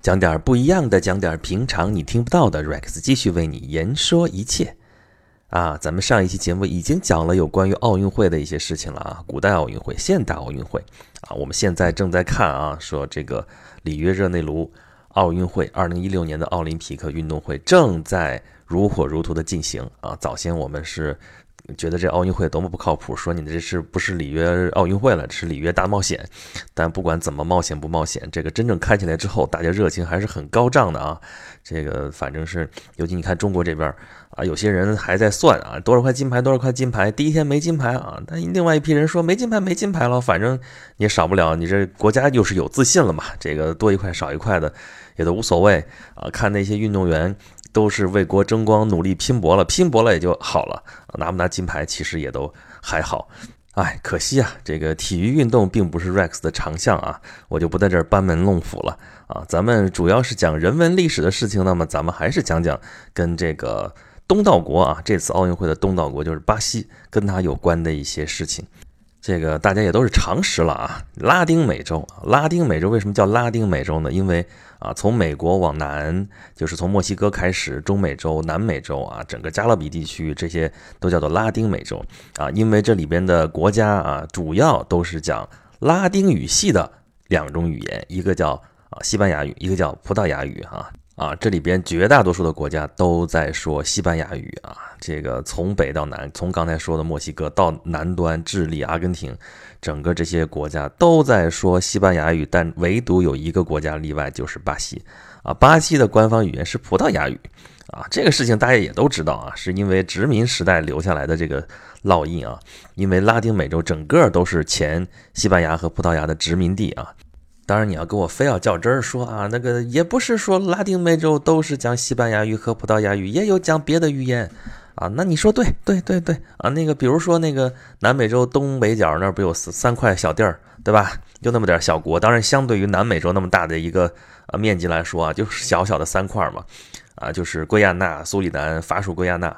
讲点不一样的，讲点平常你听不到的。Rex 继续为你言说一切。啊，咱们上一期节目已经讲了有关于奥运会的一些事情了啊，古代奥运会、现代奥运会啊，我们现在正在看啊，说这个里约热内卢奥运会，二零一六年的奥林匹克运动会正在如火如荼的进行啊。早先我们是。觉得这奥运会多么不靠谱，说你这是不是里约奥运会了？是里约大冒险。但不管怎么冒险不冒险，这个真正开起来之后，大家热情还是很高涨的啊。这个反正是，尤其你看中国这边啊，有些人还在算啊，多少块金牌，多少块金牌。第一天没金牌啊，但另外一批人说没金牌，没金牌了，反正你也少不了。你这国家又是有自信了嘛，这个多一块少一块的也都无所谓啊。看那些运动员。都是为国争光，努力拼搏了，拼搏了也就好了。拿不拿金牌其实也都还好。哎，可惜啊，这个体育运动并不是 Rex 的长项啊，我就不在这儿班门弄斧了啊。咱们主要是讲人文历史的事情，那么咱们还是讲讲跟这个东道国啊，这次奥运会的东道国就是巴西，跟它有关的一些事情。这个大家也都是常识了啊，拉丁美洲，拉丁美洲为什么叫拉丁美洲呢？因为啊，从美国往南，就是从墨西哥开始，中美洲、南美洲啊，整个加勒比地区这些都叫做拉丁美洲啊，因为这里边的国家啊，主要都是讲拉丁语系的两种语言，一个叫啊西班牙语，一个叫葡萄牙语哈。啊，这里边绝大多数的国家都在说西班牙语啊。这个从北到南，从刚才说的墨西哥到南端智利、阿根廷，整个这些国家都在说西班牙语，但唯独有一个国家例外，就是巴西。啊，巴西的官方语言是葡萄牙语。啊，这个事情大家也都知道啊，是因为殖民时代留下来的这个烙印啊。因为拉丁美洲整个都是前西班牙和葡萄牙的殖民地啊。当然，你要跟我非要较真儿说啊，那个也不是说拉丁美洲都是讲西班牙语和葡萄牙语，也有讲别的语言啊。那你说对对对对啊，那个比如说那个南美洲东北角那儿不有三块小地儿，对吧？就那么点小国，当然相对于南美洲那么大的一个呃面积来说啊，就是小小的三块嘛，啊，就是圭亚那、苏里南、法属圭亚那。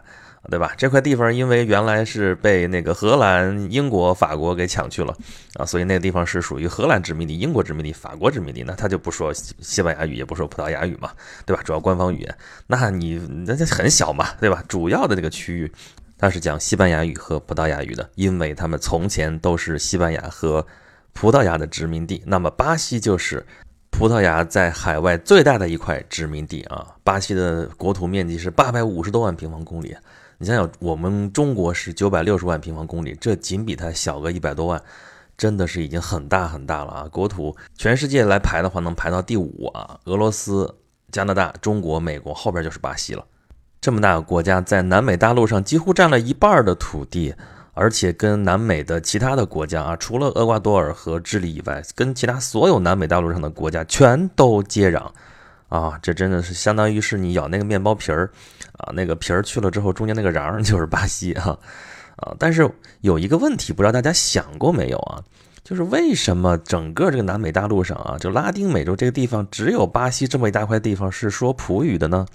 对吧？这块地方因为原来是被那个荷兰、英国、法国给抢去了啊，所以那个地方是属于荷兰殖民地、英国殖民地、法国殖民地。那他就不说西班牙语，也不说葡萄牙语嘛，对吧？主要官方语言，那你那很小嘛，对吧？主要的这个区域，它是讲西班牙语和葡萄牙语的，因为他们从前都是西班牙和葡萄牙的殖民地。那么巴西就是葡萄牙在海外最大的一块殖民地啊。巴西的国土面积是八百五十多万平方公里。你想想，我们中国是九百六十万平方公里，这仅比它小个一百多万，真的是已经很大很大了啊！国土全世界来排的话，能排到第五啊！俄罗斯、加拿大、中国、美国后边就是巴西了。这么大个国家，在南美大陆上几乎占了一半的土地，而且跟南美的其他的国家啊，除了厄瓜多尔和智利以外，跟其他所有南美大陆上的国家全都接壤。啊，这真的是相当于是你咬那个面包皮儿，啊，那个皮儿去了之后，中间那个瓤 就是巴西啊，啊，但是有一个问题，不知道大家想过没有啊？就是为什么整个这个南美大陆上啊，就拉丁美洲这个地方，只有巴西这么一大块地方是说葡语的呢？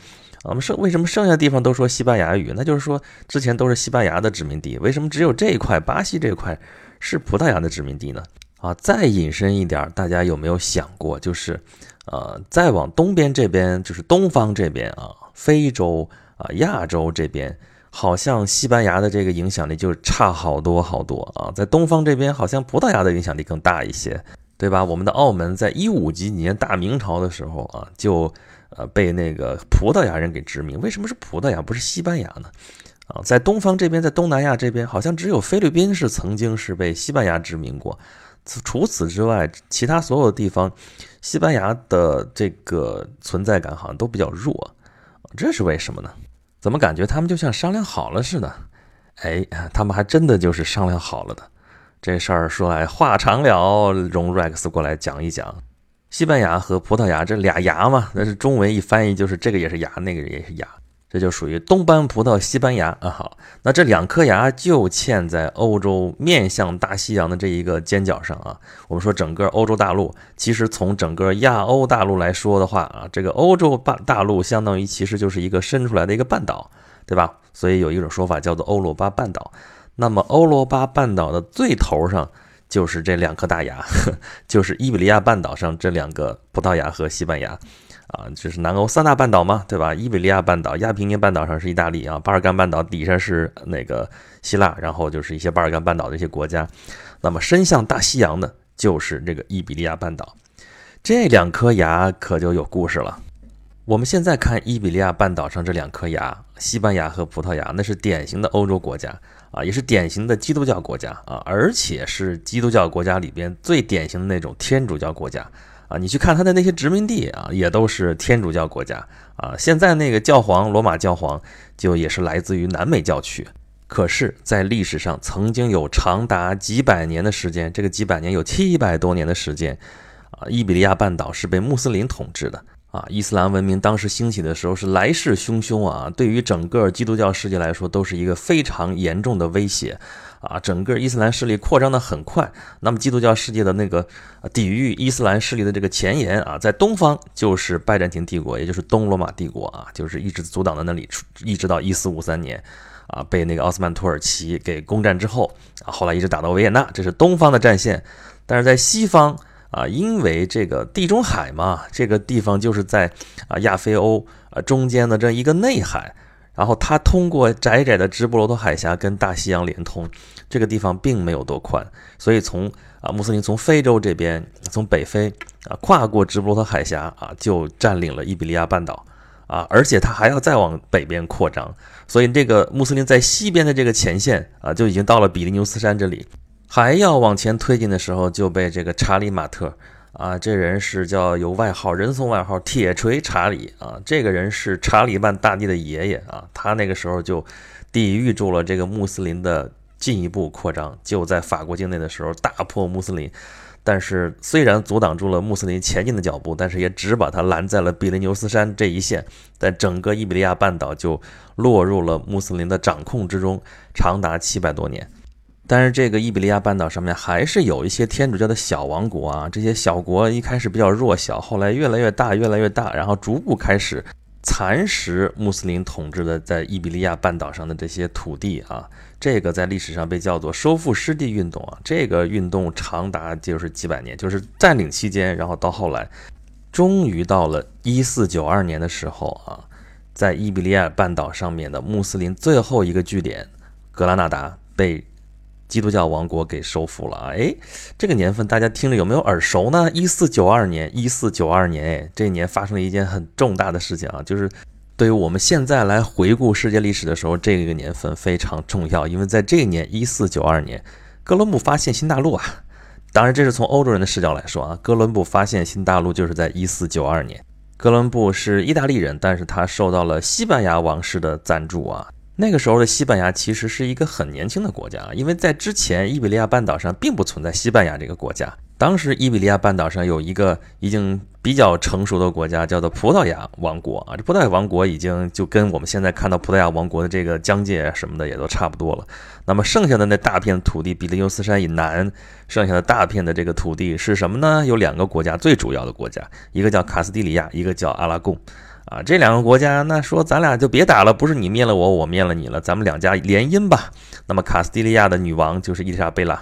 我们剩为什么剩下地方都说西班牙语？那就是说之前都是西班牙的殖民地，为什么只有这一块巴西这块是葡萄牙的殖民地呢？啊，再引申一点，大家有没有想过，就是？呃，再往东边这边就是东方这边啊，非洲啊，亚洲这边，好像西班牙的这个影响力就差好多好多啊。在东方这边，好像葡萄牙的影响力更大一些，对吧？我们的澳门在一五几年大明朝的时候啊，就呃被那个葡萄牙人给殖民。为什么是葡萄牙不是西班牙呢？啊，在东方这边，在东南亚这边，好像只有菲律宾是曾经是被西班牙殖民过。除此之外，其他所有地方，西班牙的这个存在感好像都比较弱，这是为什么呢？怎么感觉他们就像商量好了似的？哎，他们还真的就是商量好了的。这事儿说来话长了，容 Rex 过来讲一讲。西班牙和葡萄牙这俩牙嘛，那是中文一翻译就是这个也是牙，那个也是牙。这就属于东班葡萄西班牙啊，好，那这两颗牙就嵌在欧洲面向大西洋的这一个尖角上啊。我们说整个欧洲大陆，其实从整个亚欧大陆来说的话啊，这个欧洲半大陆相当于其实就是一个伸出来的一个半岛，对吧？所以有一种说法叫做欧罗巴半岛。那么欧罗巴半岛的最头上就是这两颗大牙，就是伊比利亚半岛上这两个葡萄牙和西班牙，啊，就是南欧三大半岛嘛，对吧？伊比利亚半岛、亚平宁半岛上是意大利啊，巴尔干半岛底下是那个希腊，然后就是一些巴尔干半岛的一些国家。那么伸向大西洋的，就是这个伊比利亚半岛。这两颗牙可就有故事了。我们现在看伊比利亚半岛上这两颗牙，西班牙和葡萄牙，那是典型的欧洲国家啊，也是典型的基督教国家啊，而且是基督教国家里边最典型的那种天主教国家你去看他的那些殖民地啊，也都是天主教国家啊。现在那个教皇罗马教皇就也是来自于南美教区，可是，在历史上曾经有长达几百年的时间，这个几百年有七百多年的时间啊，伊比利亚半岛是被穆斯林统治的。啊，伊斯兰文明当时兴起的时候是来势汹汹啊，对于整个基督教世界来说都是一个非常严重的威胁啊。整个伊斯兰势力扩张的很快，那么基督教世界的那个抵御伊斯兰势力的这个前沿啊，在东方就是拜占庭帝国，也就是东罗马帝国啊，就是一直阻挡在那里，一直到一四五三年啊，被那个奥斯曼土耳其给攻占之后啊，后来一直打到维也纳，这是东方的战线，但是在西方。啊，因为这个地中海嘛，这个地方就是在啊亚非欧啊中间的这一个内海，然后它通过窄窄的直布罗陀海峡跟大西洋连通，这个地方并没有多宽，所以从啊穆斯林从非洲这边从北非啊跨过直布罗陀海峡啊就占领了伊比利亚半岛。啊，而且他还要再往北边扩张，所以这个穆斯林在西边的这个前线啊就已经到了比利牛斯山这里。还要往前推进的时候，就被这个查理马特啊，这人是叫有外号，人送外号“铁锤查理”啊。这个人是查理曼大帝的爷爷啊，他那个时候就抵御住了这个穆斯林的进一步扩张，就在法国境内的时候大破穆斯林。但是虽然阻挡住了穆斯林前进的脚步，但是也只把他拦在了比利牛斯山这一线，在整个伊比利亚半岛就落入了穆斯林的掌控之中，长达七百多年。但是这个伊比利亚半岛上面还是有一些天主教的小王国啊，这些小国一开始比较弱小，后来越来越大，越来越大，然后逐步开始蚕食穆斯林统治的在伊比利亚半岛上的这些土地啊。这个在历史上被叫做收复失地运动啊。这个运动长达就是几百年，就是占领期间，然后到后来，终于到了一四九二年的时候啊，在伊比利亚半岛上面的穆斯林最后一个据点格拉纳达被。基督教王国给收复了啊！哎，这个年份大家听着有没有耳熟呢？一四九二年，一四九二年，哎，这一年发生了一件很重大的事情啊，就是对于我们现在来回顾世界历史的时候，这个年份非常重要，因为在这一年，一四九二年，哥伦布发现新大陆啊！当然，这是从欧洲人的视角来说啊，哥伦布发现新大陆就是在一四九二年。哥伦布是意大利人，但是他受到了西班牙王室的赞助啊。那个时候的西班牙其实是一个很年轻的国家，因为在之前伊比利亚半岛上并不存在西班牙这个国家。当时伊比利亚半岛上有一个已经比较成熟的国家，叫做葡萄牙王国啊。这葡萄牙王国已经就跟我们现在看到葡萄牙王国的这个疆界什么的也都差不多了。那么剩下的那大片土地，比利牛斯山以南剩下的大片的这个土地是什么呢？有两个国家，最主要的国家，一个叫卡斯蒂利亚，一个叫阿拉贡。啊，这两个国家，那说咱俩就别打了，不是你灭了我，我灭了你了，咱们两家联姻吧。那么卡斯蒂利亚的女王就是伊丽莎贝拉，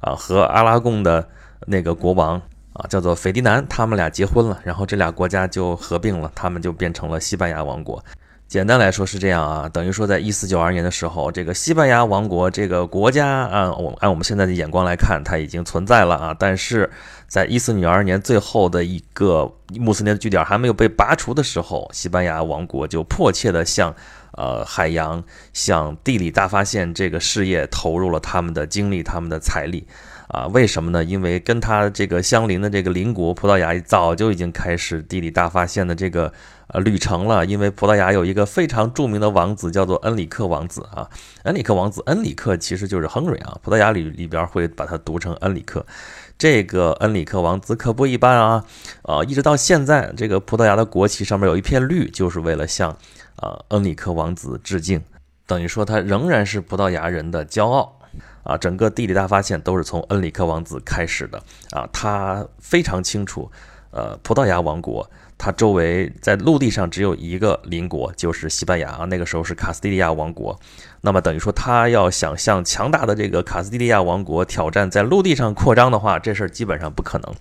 啊，和阿拉贡的那个国王啊，叫做斐迪南，他们俩结婚了，然后这俩国家就合并了，他们就变成了西班牙王国。简单来说是这样啊，等于说在一四九二年的时候，这个西班牙王国这个国家啊，我按我们现在的眼光来看，它已经存在了啊。但是在一四九二年最后的一个穆斯林的据点还没有被拔除的时候，西班牙王国就迫切的向呃海洋、向地理大发现这个事业投入了他们的精力、他们的财力啊。为什么呢？因为跟他这个相邻的这个邻国葡萄牙早就已经开始地理大发现的这个。呃，旅程了，因为葡萄牙有一个非常著名的王子，叫做恩里克王子啊。恩里克王子，恩里克其实就是亨瑞啊。葡萄牙里里边会把它读成恩里克。这个恩里克王子可不一般啊，啊，一直到现在，这个葡萄牙的国旗上面有一片绿，就是为了向啊恩里克王子致敬，等于说他仍然是葡萄牙人的骄傲啊。整个地理大发现都是从恩里克王子开始的啊，他非常清楚，呃，葡萄牙王国。它周围在陆地上只有一个邻国，就是西班牙，那个时候是卡斯蒂利亚王国。那么等于说，他要想向强大的这个卡斯蒂利亚王国挑战，在陆地上扩张的话，这事儿基本上不可能。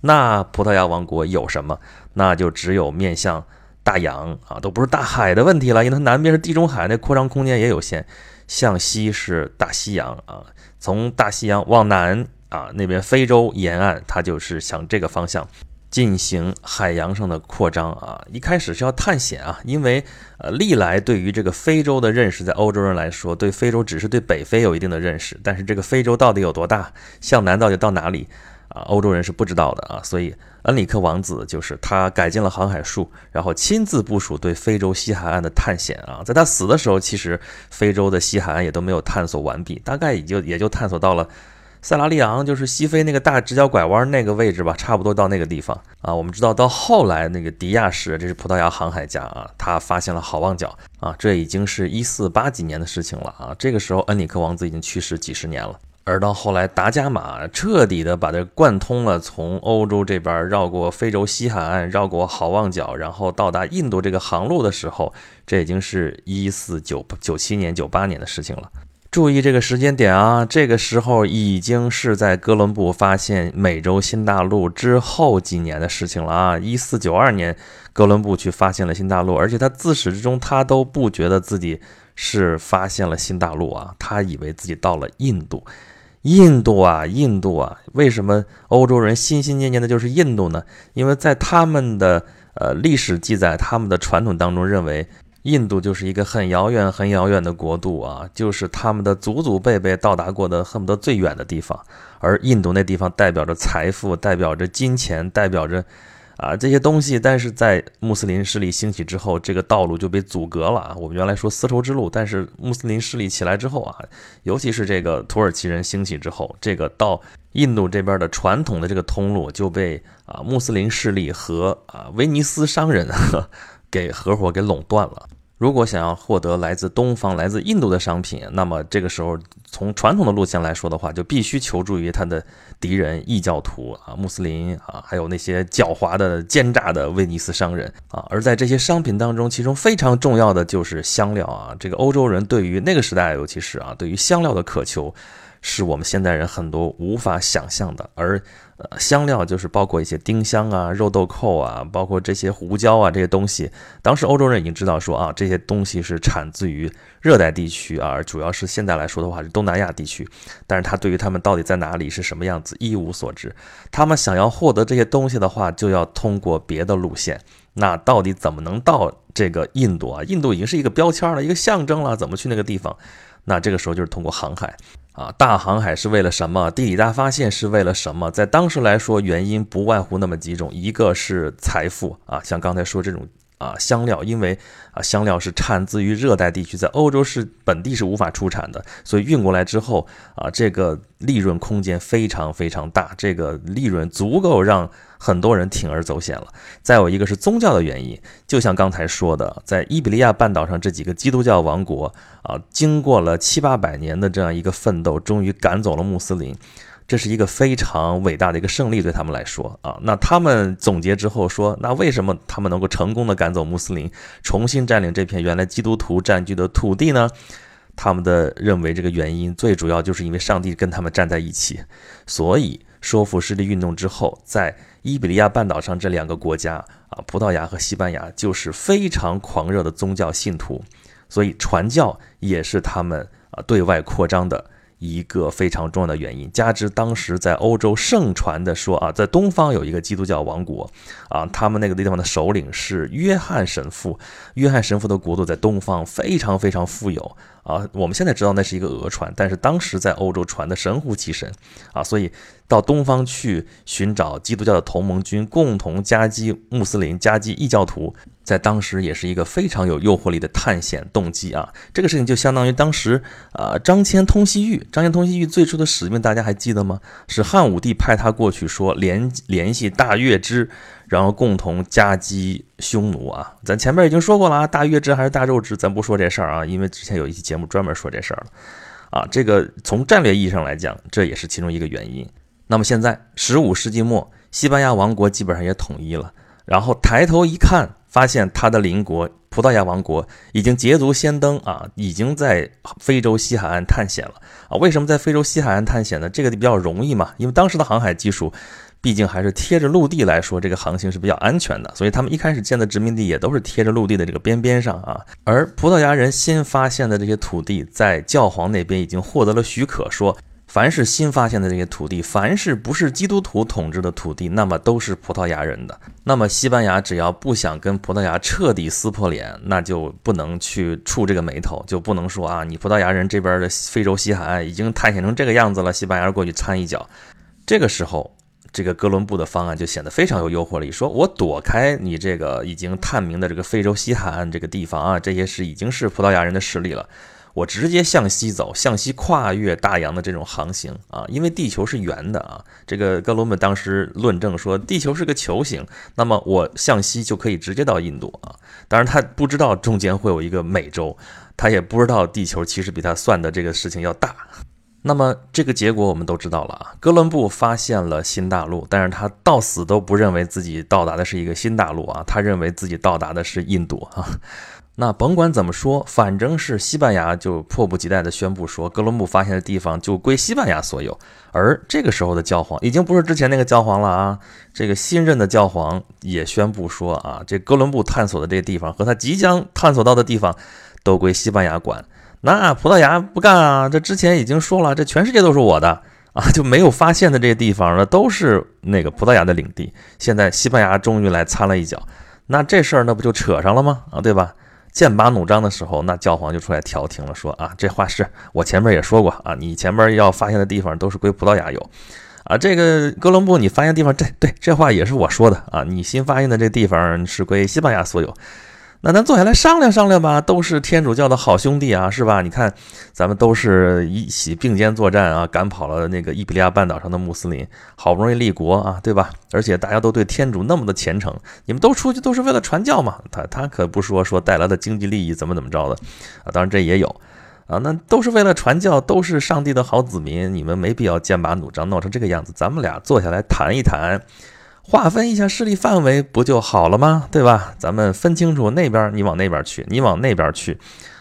那葡萄牙王国有什么？那就只有面向大洋啊，都不是大海的问题了，因为它南边是地中海，那扩张空间也有限。向西是大西洋啊，从大西洋往南啊，那边非洲沿岸，它就是向这个方向。进行海洋上的扩张啊，一开始是要探险啊，因为呃，历来对于这个非洲的认识，在欧洲人来说，对非洲只是对北非有一定的认识，但是这个非洲到底有多大，向南到底到哪里啊，欧洲人是不知道的啊，所以恩里克王子就是他改进了航海术，然后亲自部署对非洲西海岸的探险啊，在他死的时候，其实非洲的西海岸也都没有探索完毕，大概也就也就探索到了。塞拉利昂就是西非那个大直角拐弯那个位置吧，差不多到那个地方啊。我们知道到后来那个迪亚士，这是葡萄牙航海家啊，他发现了好望角啊，这已经是一四八几年的事情了啊。这个时候恩里克王子已经去世几十年了，而到后来达伽马彻底的把这贯通了，从欧洲这边绕过非洲西海岸，绕过好望角，然后到达印度这个航路的时候，这已经是一四九九七年、九八年的事情了。注意这个时间点啊，这个时候已经是在哥伦布发现美洲新大陆之后几年的事情了啊！一四九二年，哥伦布去发现了新大陆，而且他自始至终他都不觉得自己是发现了新大陆啊，他以为自己到了印度。印度啊，印度啊，为什么欧洲人心心念念的就是印度呢？因为在他们的呃历史记载、他们的传统当中认为。印度就是一个很遥远、很遥远的国度啊，就是他们的祖祖辈辈到达过的恨不得最远的地方。而印度那地方代表着财富，代表着金钱，代表着啊这些东西。但是在穆斯林势力兴起之后，这个道路就被阻隔了啊。我们原来说丝绸之路，但是穆斯林势力起来之后啊，尤其是这个土耳其人兴起之后，这个到印度这边的传统的这个通路就被啊穆斯林势力和啊威尼斯商人 给合伙给垄断了。如果想要获得来自东方、来自印度的商品，那么这个时候从传统的路线来说的话，就必须求助于他的敌人异教徒啊、穆斯林啊，还有那些狡猾的、奸诈的威尼斯商人啊。而在这些商品当中，其中非常重要的就是香料啊。这个欧洲人对于那个时代，尤其是啊，对于香料的渴求。是我们现代人很多无法想象的，而，香料就是包括一些丁香啊、肉豆蔻啊，包括这些胡椒啊这些东西。当时欧洲人已经知道说啊，这些东西是产自于热带地区啊，主要是现在来说的话是东南亚地区。但是他对于他们到底在哪里是什么样子一无所知。他们想要获得这些东西的话，就要通过别的路线。那到底怎么能到这个印度啊？印度已经是一个标签了，一个象征了，怎么去那个地方？那这个时候就是通过航海。啊，大航海是为了什么？地理大发现是为了什么？在当时来说，原因不外乎那么几种，一个是财富啊，像刚才说这种啊香料，因为啊香料是产自于热带地区，在欧洲是本地是无法出产的，所以运过来之后啊，这个利润空间非常非常大，这个利润足够让。很多人铤而走险了。再有一个是宗教的原因，就像刚才说的，在伊比利亚半岛上这几个基督教王国啊，经过了七八百年的这样一个奋斗，终于赶走了穆斯林，这是一个非常伟大的一个胜利，对他们来说啊。那他们总结之后说，那为什么他们能够成功的赶走穆斯林，重新占领这片原来基督徒占据的土地呢？他们的认为这个原因最主要就是因为上帝跟他们站在一起，所以说服势力运动之后，在伊比利亚半岛上这两个国家啊，葡萄牙和西班牙就是非常狂热的宗教信徒，所以传教也是他们啊对外扩张的一个非常重要的原因。加之当时在欧洲盛传的说啊，在东方有一个基督教王国啊，他们那个地方的首领是约翰神父，约翰神父的国度在东方非常非常富有。啊，我们现在知道那是一个讹传，但是当时在欧洲传的神乎其神啊，所以到东方去寻找基督教的同盟军，共同夹击穆斯林、夹击异教徒，在当时也是一个非常有诱惑力的探险动机啊。这个事情就相当于当时啊，张骞通西域，张骞通西域最初的使命大家还记得吗？是汉武帝派他过去说联联系大月支。然后共同夹击匈奴啊！咱前面已经说过了啊，大月支还是大肉支，咱不说这事儿啊，因为之前有一期节目专门说这事儿了啊。这个从战略意义上来讲，这也是其中一个原因。那么现在十五世纪末，西班牙王国基本上也统一了然后抬头一看，发现他的邻国葡萄牙王国已经捷足先登啊，已经在非洲西海岸探险了啊。为什么在非洲西海岸探险呢？这个比较容易嘛，因为当时的航海技术。毕竟还是贴着陆地来说，这个航行是比较安全的，所以他们一开始建的殖民地也都是贴着陆地的这个边边上啊。而葡萄牙人新发现的这些土地，在教皇那边已经获得了许可，说凡是新发现的这些土地，凡是不是基督徒统治的土地，那么都是葡萄牙人的。那么西班牙只要不想跟葡萄牙彻底撕破脸，那就不能去触这个眉头，就不能说啊，你葡萄牙人这边的非洲西海岸已经探险成这个样子了，西班牙过去掺一脚，这个时候。这个哥伦布的方案就显得非常有诱惑力，说我躲开你这个已经探明的这个非洲西海岸这个地方啊，这些是已经是葡萄牙人的势力了，我直接向西走，向西跨越大洋的这种航行啊，因为地球是圆的啊，这个哥伦布当时论证说地球是个球形，那么我向西就可以直接到印度啊，当然他不知道中间会有一个美洲，他也不知道地球其实比他算的这个事情要大。那么这个结果我们都知道了啊，哥伦布发现了新大陆，但是他到死都不认为自己到达的是一个新大陆啊，他认为自己到达的是印度啊。那甭管怎么说，反正是西班牙就迫不及待地宣布说，哥伦布发现的地方就归西班牙所有。而这个时候的教皇已经不是之前那个教皇了啊，这个新任的教皇也宣布说啊，这哥伦布探索的这个地方和他即将探索到的地方都归西班牙管。那葡萄牙不干啊！这之前已经说了，这全世界都是我的啊，就没有发现的这些地方呢，都是那个葡萄牙的领地。现在西班牙终于来掺了一脚，那这事儿那不就扯上了吗？啊，对吧？剑拔弩张的时候，那教皇就出来调停了，说啊，这话是我前面也说过啊，你前面要发现的地方都是归葡萄牙有，啊，这个哥伦布你发现地方，这对这话也是我说的啊，你新发现的这地方是归西班牙所有。那咱坐下来商量商量吧，都是天主教的好兄弟啊，是吧？你看，咱们都是一起并肩作战啊，赶跑了那个伊比利亚半岛上的穆斯林，好不容易立国啊，对吧？而且大家都对天主那么的虔诚，你们都出去都是为了传教嘛。他他可不说说带来的经济利益怎么怎么着的啊，当然这也有啊，那都是为了传教，都是上帝的好子民，你们没必要剑拔弩张，闹成这个样子。咱们俩坐下来谈一谈。划分一下势力范围不就好了吗？对吧？咱们分清楚那边，你往那边去，你往那边去，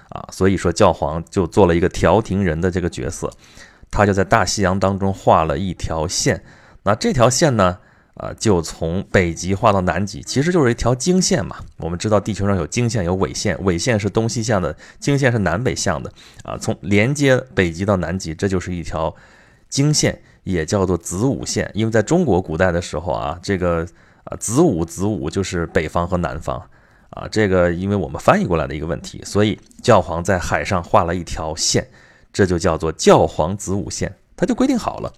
啊，所以说教皇就做了一个调停人的这个角色，他就在大西洋当中画了一条线。那这条线呢，啊，就从北极画到南极，其实就是一条经线嘛。我们知道地球上有经线有纬线，纬线是东西向的，经线是南北向的，啊，从连接北极到南极，这就是一条经线。也叫做子午线，因为在中国古代的时候啊，这个啊子午子午就是北方和南方啊，这个因为我们翻译过来的一个问题，所以教皇在海上画了一条线，这就叫做教皇子午线，他就规定好了，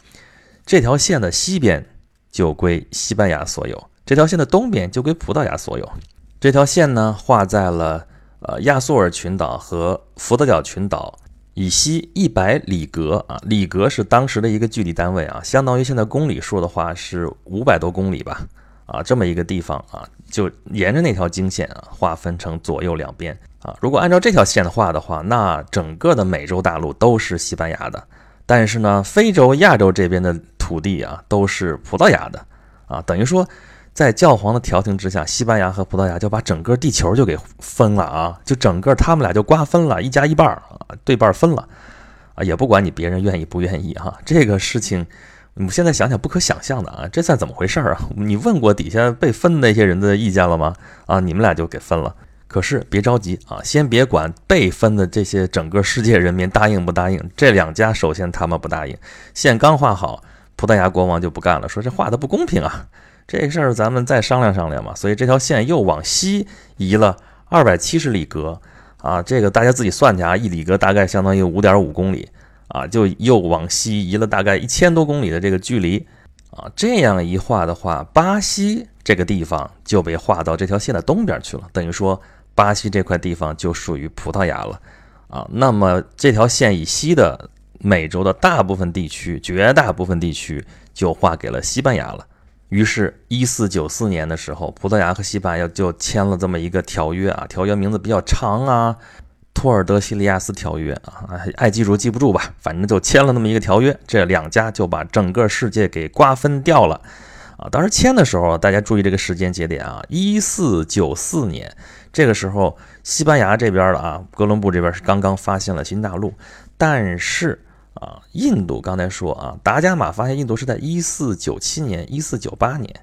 这条线的西边就归西班牙所有，这条线的东边就归葡萄牙所有。这条线呢画在了呃亚速尔群岛和福德角群岛。以西一百里格啊，里格是当时的一个距离单位啊，相当于现在公里数的话是五百多公里吧，啊，这么一个地方啊，就沿着那条经线啊，划分成左右两边啊。如果按照这条线的画的话，那整个的美洲大陆都是西班牙的，但是呢，非洲、亚洲这边的土地啊，都是葡萄牙的啊，等于说。在教皇的调停之下，西班牙和葡萄牙就把整个地球就给分了啊，就整个他们俩就瓜分了，一家一半儿啊，对半分了啊，也不管你别人愿意不愿意哈，这个事情，我们现在想想不可想象的啊，这算怎么回事儿啊？你问过底下被分的那些人的意见了吗？啊，你们俩就给分了，可是别着急啊，先别管被分的这些整个世界人民答应不答应，这两家首先他们不答应，线刚画好，葡萄牙国王就不干了，说这画的不公平啊。这事儿咱们再商量商量嘛，所以这条线又往西移了二百七十里格啊，这个大家自己算去啊，一里格大概相当于五点五公里啊，就又往西移了大概一千多公里的这个距离啊，这样一画的话，巴西这个地方就被划到这条线的东边去了，等于说巴西这块地方就属于葡萄牙了啊。那么这条线以西的美洲的大部分地区，绝大部分地区就划给了西班牙了。于是，一四九四年的时候，葡萄牙和西班牙就签了这么一个条约啊，条约名字比较长啊，《托尔德西利亚斯条约》啊，爱记住记不住吧，反正就签了那么一个条约，这两家就把整个世界给瓜分掉了，啊。当时签的时候，大家注意这个时间节点啊，一四九四年，这个时候西班牙这边的啊，哥伦布这边是刚刚发现了新大陆，但是啊，印度刚才说啊，达伽马发现印度是在一四九七年、一四九八年。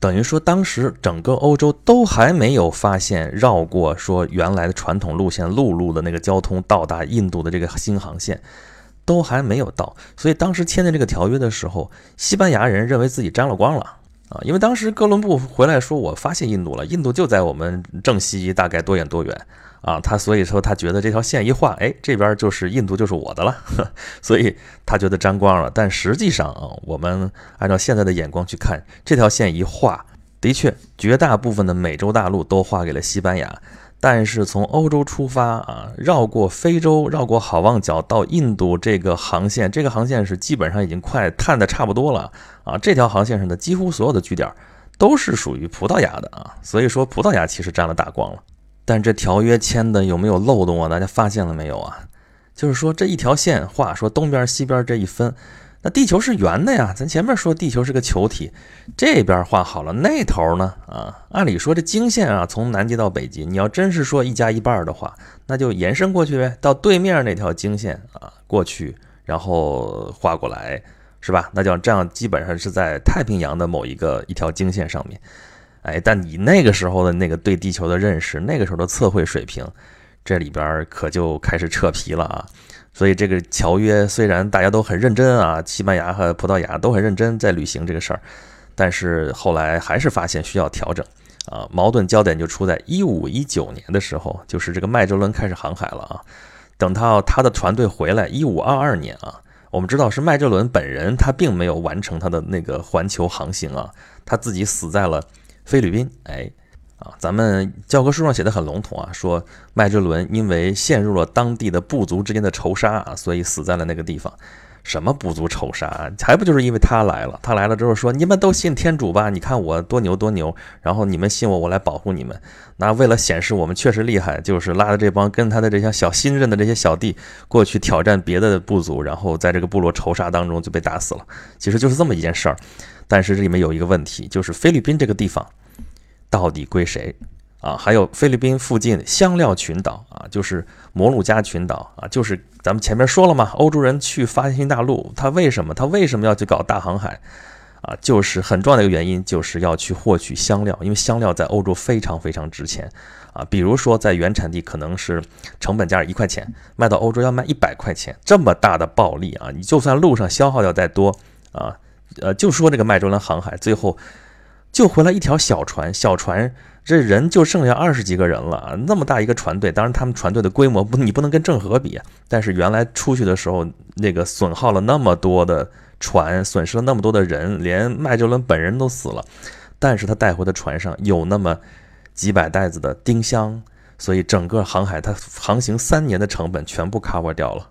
等于说，当时整个欧洲都还没有发现绕过说原来的传统路线陆路的那个交通到达印度的这个新航线，都还没有到。所以当时签的这个条约的时候，西班牙人认为自己沾了光了啊，因为当时哥伦布回来说，我发现印度了，印度就在我们正西大概多远多远。啊，他所以说他觉得这条线一画，哎，这边就是印度，就是我的了，所以他觉得沾光了。但实际上啊，我们按照现在的眼光去看，这条线一画，的确绝大部分的美洲大陆都划给了西班牙。但是从欧洲出发啊，绕过非洲，绕过好望角到印度这个航线，这个航线是基本上已经快探的差不多了啊。这条航线上的几乎所有的据点都是属于葡萄牙的啊，所以说葡萄牙其实沾了大光了。但这条约签的有没有漏洞啊？大家发现了没有啊？就是说这一条线画，说东边西边这一分，那地球是圆的呀。咱前面说地球是个球体，这边画好了，那头呢？啊，按理说这经线啊，从南极到北极，你要真是说一加一半的话，那就延伸过去呗，到对面那条经线啊过去，然后画过来，是吧？那叫这样，基本上是在太平洋的某一个一条经线上面。哎，但你那个时候的那个对地球的认识，那个时候的测绘水平，这里边可就开始扯皮了啊！所以这个条约虽然大家都很认真啊，西班牙和葡萄牙都很认真在履行这个事儿，但是后来还是发现需要调整啊。矛盾焦点就出在一五一九年的时候，就是这个麦哲伦开始航海了啊。等到他的团队回来，一五二二年啊，我们知道是麦哲伦本人他并没有完成他的那个环球航行啊，他自己死在了。菲律宾，哎，啊，咱们教科书上写的很笼统啊，说麦哲伦因为陷入了当地的部族之间的仇杀啊，所以死在了那个地方。什么部族仇杀？还不就是因为他来了？他来了之后说：“你们都信天主吧？你看我多牛多牛，然后你们信我，我来保护你们。”那为了显示我们确实厉害，就是拉着这帮跟他的这些小新任的这些小弟过去挑战别的部族，然后在这个部落仇杀当中就被打死了。其实就是这么一件事儿。但是这里面有一个问题，就是菲律宾这个地方到底归谁啊？还有菲律宾附近香料群岛啊，就是摩鹿加群岛啊，就是咱们前面说了嘛，欧洲人去发现新大陆，他为什么他为什么要去搞大航海啊？就是很重要的一个原因，就是要去获取香料，因为香料在欧洲非常非常值钱啊。比如说在原产地可能是成本价一块钱，卖到欧洲要卖一百块钱，这么大的暴利啊！你就算路上消耗掉再多啊。呃，就说这个麦哲伦航海，最后救回来一条小船，小船这人就剩下二十几个人了那么大一个船队，当然他们船队的规模不，你不能跟郑和比。但是原来出去的时候，那个损耗了那么多的船，损失了那么多的人，连麦哲伦本人都死了。但是他带回的船上有那么几百袋子的丁香，所以整个航海他航行三年的成本全部 cover 掉了。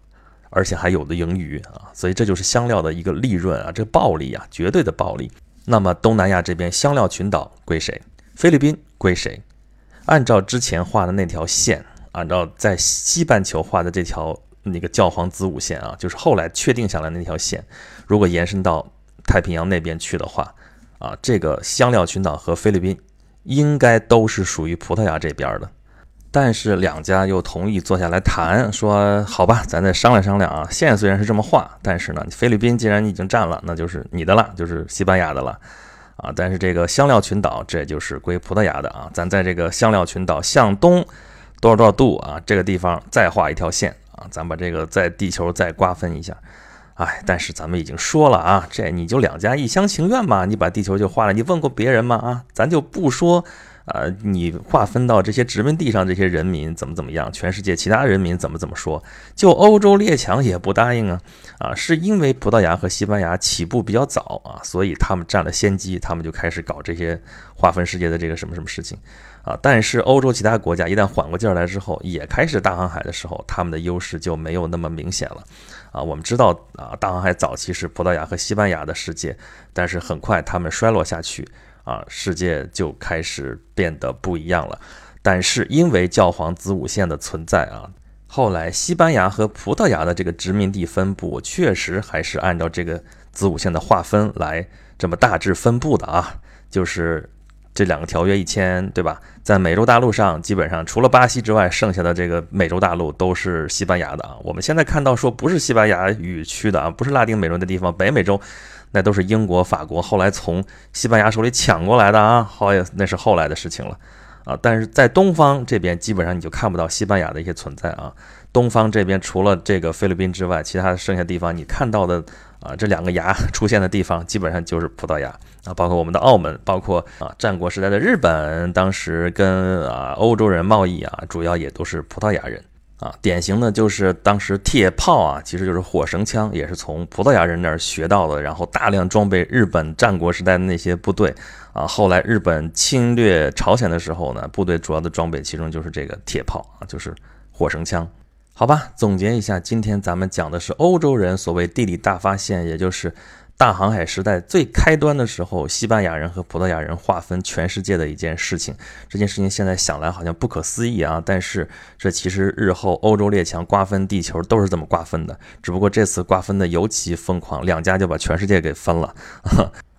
而且还有的盈余啊，所以这就是香料的一个利润啊，这暴利啊，绝对的暴利。那么东南亚这边香料群岛归谁？菲律宾归谁？按照之前画的那条线，按照在西半球画的这条那个教皇子午线啊，就是后来确定下来那条线，如果延伸到太平洋那边去的话，啊，这个香料群岛和菲律宾应该都是属于葡萄牙这边的。但是两家又同意坐下来谈，说好吧，咱再商量商量啊。线虽然是这么画，但是呢，菲律宾既然已经占了，那就是你的了，就是西班牙的了啊。但是这个香料群岛，这就是归葡萄牙的啊。咱在这个香料群岛向东多少多少度啊，这个地方再画一条线啊，咱把这个在地球再瓜分一下。哎，但是咱们已经说了啊，这你就两家一厢情愿嘛，你把地球就画了，你问过别人吗？啊，咱就不说。啊，你划分到这些殖民地上这些人民怎么怎么样？全世界其他人民怎么怎么说？就欧洲列强也不答应啊！啊，是因为葡萄牙和西班牙起步比较早啊，所以他们占了先机，他们就开始搞这些划分世界的这个什么什么事情啊。但是欧洲其他国家一旦缓过劲儿来之后，也开始大航海的时候，他们的优势就没有那么明显了啊。我们知道啊，大航海早期是葡萄牙和西班牙的世界，但是很快他们衰落下去。啊，世界就开始变得不一样了。但是因为教皇子午线的存在啊，后来西班牙和葡萄牙的这个殖民地分布确实还是按照这个子午线的划分来这么大致分布的啊，就是这两个条约一签，对吧？在美洲大陆上，基本上除了巴西之外，剩下的这个美洲大陆都是西班牙的啊。我们现在看到说不是西班牙语区的啊，不是拉丁美洲的地方，北美洲那都是英国、法国后来从西班牙手里抢过来的啊，好也那是后来的事情了啊。但是在东方这边，基本上你就看不到西班牙的一些存在啊。东方这边除了这个菲律宾之外，其他剩下地方你看到的啊，这两个牙 出现的地方，基本上就是葡萄牙。啊，包括我们的澳门，包括啊战国时代的日本，当时跟啊欧洲人贸易啊，主要也都是葡萄牙人啊。典型的就是当时铁炮啊，其实就是火绳枪，也是从葡萄牙人那儿学到的，然后大量装备日本战国时代的那些部队啊。后来日本侵略朝鲜的时候呢，部队主要的装备其中就是这个铁炮啊，就是火绳枪。好吧，总结一下，今天咱们讲的是欧洲人所谓地理大发现，也就是。大航海时代最开端的时候，西班牙人和葡萄牙人划分全世界的一件事情。这件事情现在想来好像不可思议啊，但是这其实日后欧洲列强瓜分地球都是这么瓜分的，只不过这次瓜分的尤其疯狂，两家就把全世界给分了。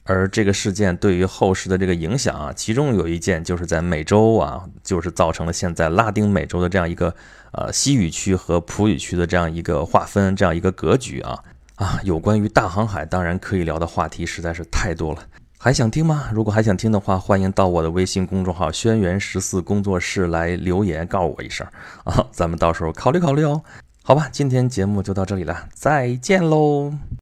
而这个事件对于后世的这个影响啊，其中有一件就是在美洲啊，就是造成了现在拉丁美洲的这样一个呃西语区和葡语区的这样一个划分，这样一个格局啊。啊，有关于大航海，当然可以聊的话题实在是太多了，还想听吗？如果还想听的话，欢迎到我的微信公众号“轩辕十四工作室”来留言告诉我一声啊，咱们到时候考虑考虑哦。好吧，今天节目就到这里了，再见喽。